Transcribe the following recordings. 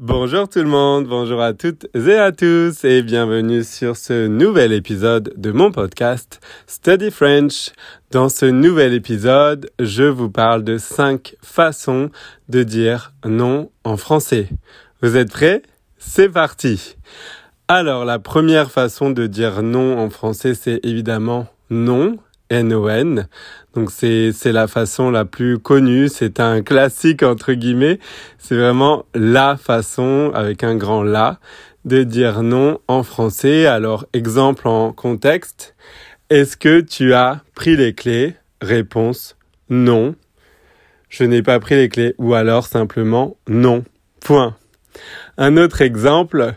Bonjour tout le monde, bonjour à toutes et à tous et bienvenue sur ce nouvel épisode de mon podcast Study French. Dans ce nouvel épisode, je vous parle de cinq façons de dire non en français. Vous êtes prêts? C'est parti Alors la première façon de dire non en français c'est évidemment non N-O-N. Donc c'est c'est la façon la plus connue, c'est un classique entre guillemets. C'est vraiment la façon avec un grand la de dire non en français. Alors exemple en contexte, est-ce que tu as pris les clés? Réponse non. Je n'ai pas pris les clés ou alors simplement non. Point. Un autre exemple,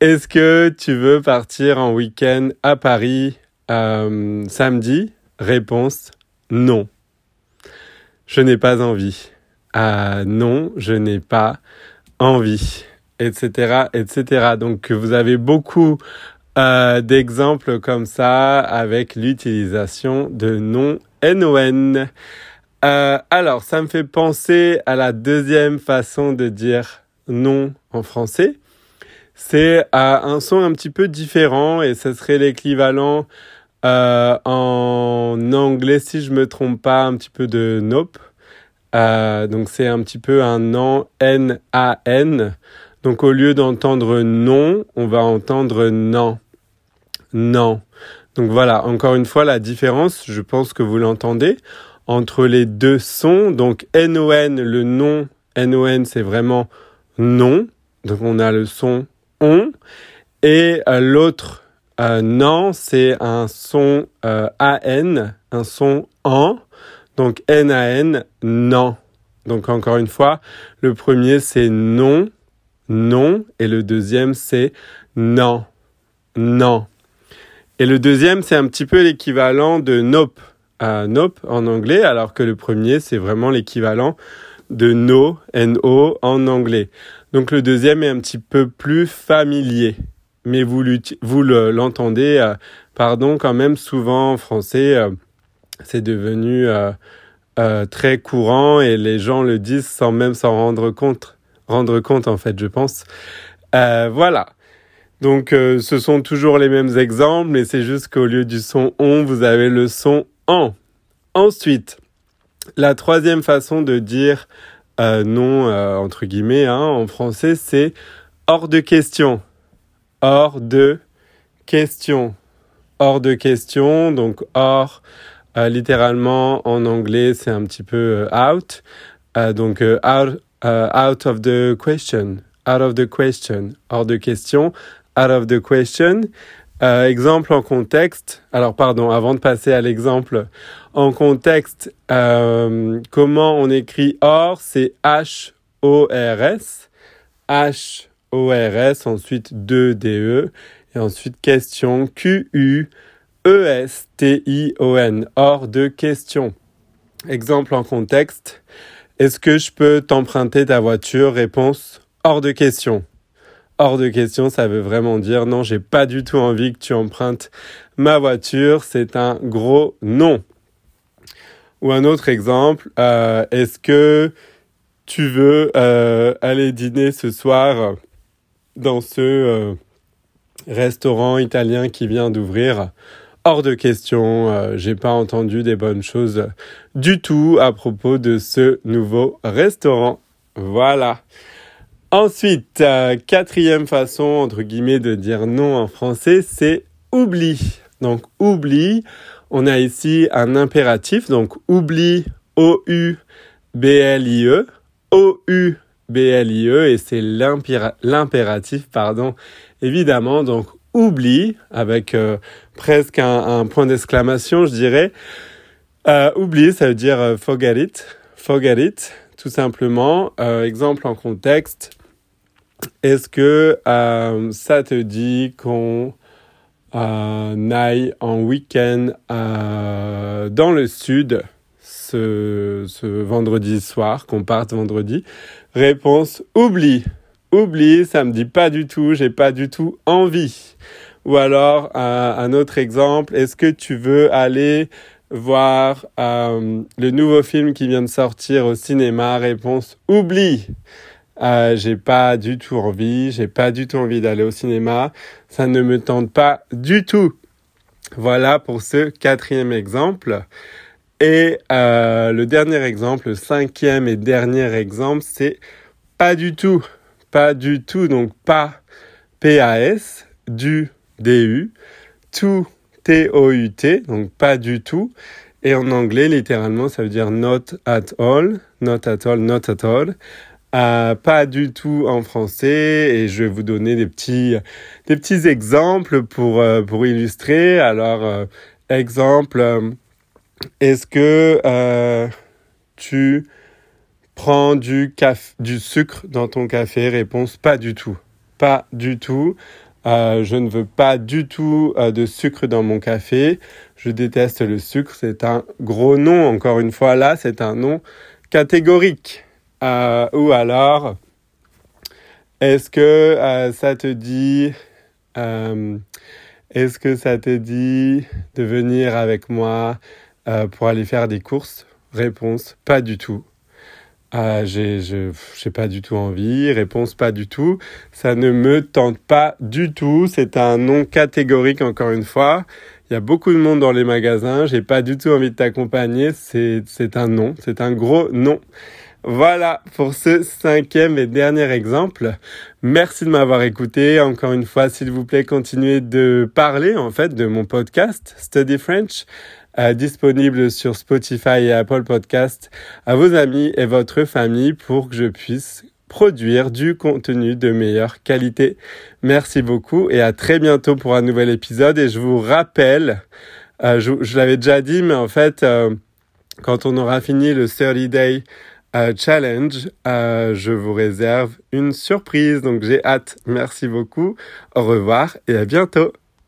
est-ce que tu veux partir en week-end à Paris euh, samedi? Réponse non. Je n'ai pas envie. Ah non, je n'ai pas envie, etc., etc. Donc vous avez beaucoup euh, d'exemples comme ça avec l'utilisation de non non. Euh, alors ça me fait penser à la deuxième façon de dire non en français. C'est à un son un petit peu différent et ce serait l'équivalent euh, en anglais, si je me trompe pas, un petit peu de nope. Euh, donc c'est un petit peu un non, N-A-N. Donc au lieu d'entendre non, on va entendre non. Non. Donc voilà, encore une fois, la différence, je pense que vous l'entendez, entre les deux sons. Donc N-O-N, le non, N-O-N, c'est vraiment non. Donc on a le son on. Et euh, l'autre euh, non, c'est un son euh, AN, un son en. Donc N-A-N, non. Donc encore une fois, le premier c'est non, non, et le deuxième c'est non, non. Et le deuxième c'est un petit peu l'équivalent de nope, euh, nope en anglais, alors que le premier c'est vraiment l'équivalent de no, N-O en anglais. Donc le deuxième est un petit peu plus familier mais vous, l'entendez, euh, pardon, quand même souvent en français, euh, c'est devenu euh, très courant et les gens le disent sans même s'en rendre compte, rendre compte en fait, je pense. voilà. Donc ce sont toujours les mêmes exemples, mais c'est juste qu'au lieu du son on, vous avez le son en. Ensuite, la troisième façon de dire non entre guillemets hein, en français, c'est hors de question hors de question. Hors de question, donc hors, euh, littéralement en anglais, c'est un petit peu euh, out. Euh, donc out, out of the question. Out of the question. Hors de question. Out of the question. exemple en contexte. Alors pardon, avant de passer à l'exemple en contexte, comment on écrit hors, c'est H-O-R-S. H ORS, ensuite 2DE, et ensuite question Q-U-E-S-T-I-O-N, hors de question. Exemple en contexte, est-ce que je peux t'emprunter ta voiture? Réponse, hors de question. Hors de question, ça veut vraiment dire non, j'ai pas du tout envie que tu empruntes ma voiture, c'est un gros non. Ou un autre exemple, euh, est-ce que tu veux euh, aller dîner ce soir? Dans ce euh, restaurant italien qui vient d'ouvrir. Hors de question, euh, j'ai pas entendu des bonnes choses du tout à propos de ce nouveau restaurant. Voilà. Ensuite, euh, quatrième façon, entre guillemets, de dire non en français, c'est oublie. Donc, oublie. On a ici un impératif. Donc, oublie, O-U-B-L-I-E. O-U B-L-I-E et c'est l'impératif, pardon, évidemment. Donc, oublie, avec euh, presque un, point d'exclamation, je dirais. Euh, oublie, ça veut dire euh, forget it, tout simplement. exemple en contexte. Est-ce que ça te dit qu'on aille en week-end dans le sud? Ce, vendredi soir, qu'on parte vendredi Réponse oublie. Oublie, ça me dit pas du tout, j'ai pas du tout envie. Ou alors, un autre exemple, est-ce que tu veux aller voir euh, le nouveau film qui vient de sortir au cinéma? Réponse oublie. Euh, j'ai pas du tout envie, j'ai pas du tout envie d'aller au cinéma, ça ne me tente pas du tout. Voilà pour ce quatrième exemple. Et euh, le dernier exemple, le cinquième et dernier exemple, c'est pas du tout. Pas du tout, donc pas P-A-S, du D-U, tout T-O-U-T, donc pas du tout. Et en anglais, littéralement, ça veut dire not at all, not at all, not at all. Euh, pas du tout en français et je vais vous donner des petits des petits exemples pour euh, pour illustrer alors exemple est-ce que tu prends du du sucre dans ton café? Réponse pas du tout. Pas du tout. Je ne veux pas du tout de sucre dans mon café. Je déteste le sucre. C'est un gros nom encore une fois. Là c'est un nom catégorique. Euh, ou alors, euh, euh, est-ce que ça te dit de venir avec moi pour aller faire des courses Réponse, pas du tout. Euh, j'ai, je, pas du tout envie. Réponse, pas du tout. Ça ne me tente pas du tout. C'est un nom catégorique, encore une fois. Il y a beaucoup de monde dans les magasins. J'ai pas du tout envie de t'accompagner. C'est, c'est un non. C'est un gros non. Voilà pour ce cinquième et dernier exemple. Merci de m'avoir écouté. Encore une fois, s'il vous plaît, continuez de parler en fait de mon podcast Study French. Euh, disponible sur Spotify et Apple Podcast à vos amis et votre famille pour que je puisse produire du contenu de meilleure qualité. Merci beaucoup et à très bientôt pour un nouvel épisode. Et je vous rappelle, euh, je, l'avais déjà dit, mais en fait, euh, quand on aura fini le 30 Day challenge, euh, je vous réserve une surprise. Donc j'ai hâte. Merci beaucoup. Au revoir et à bientôt.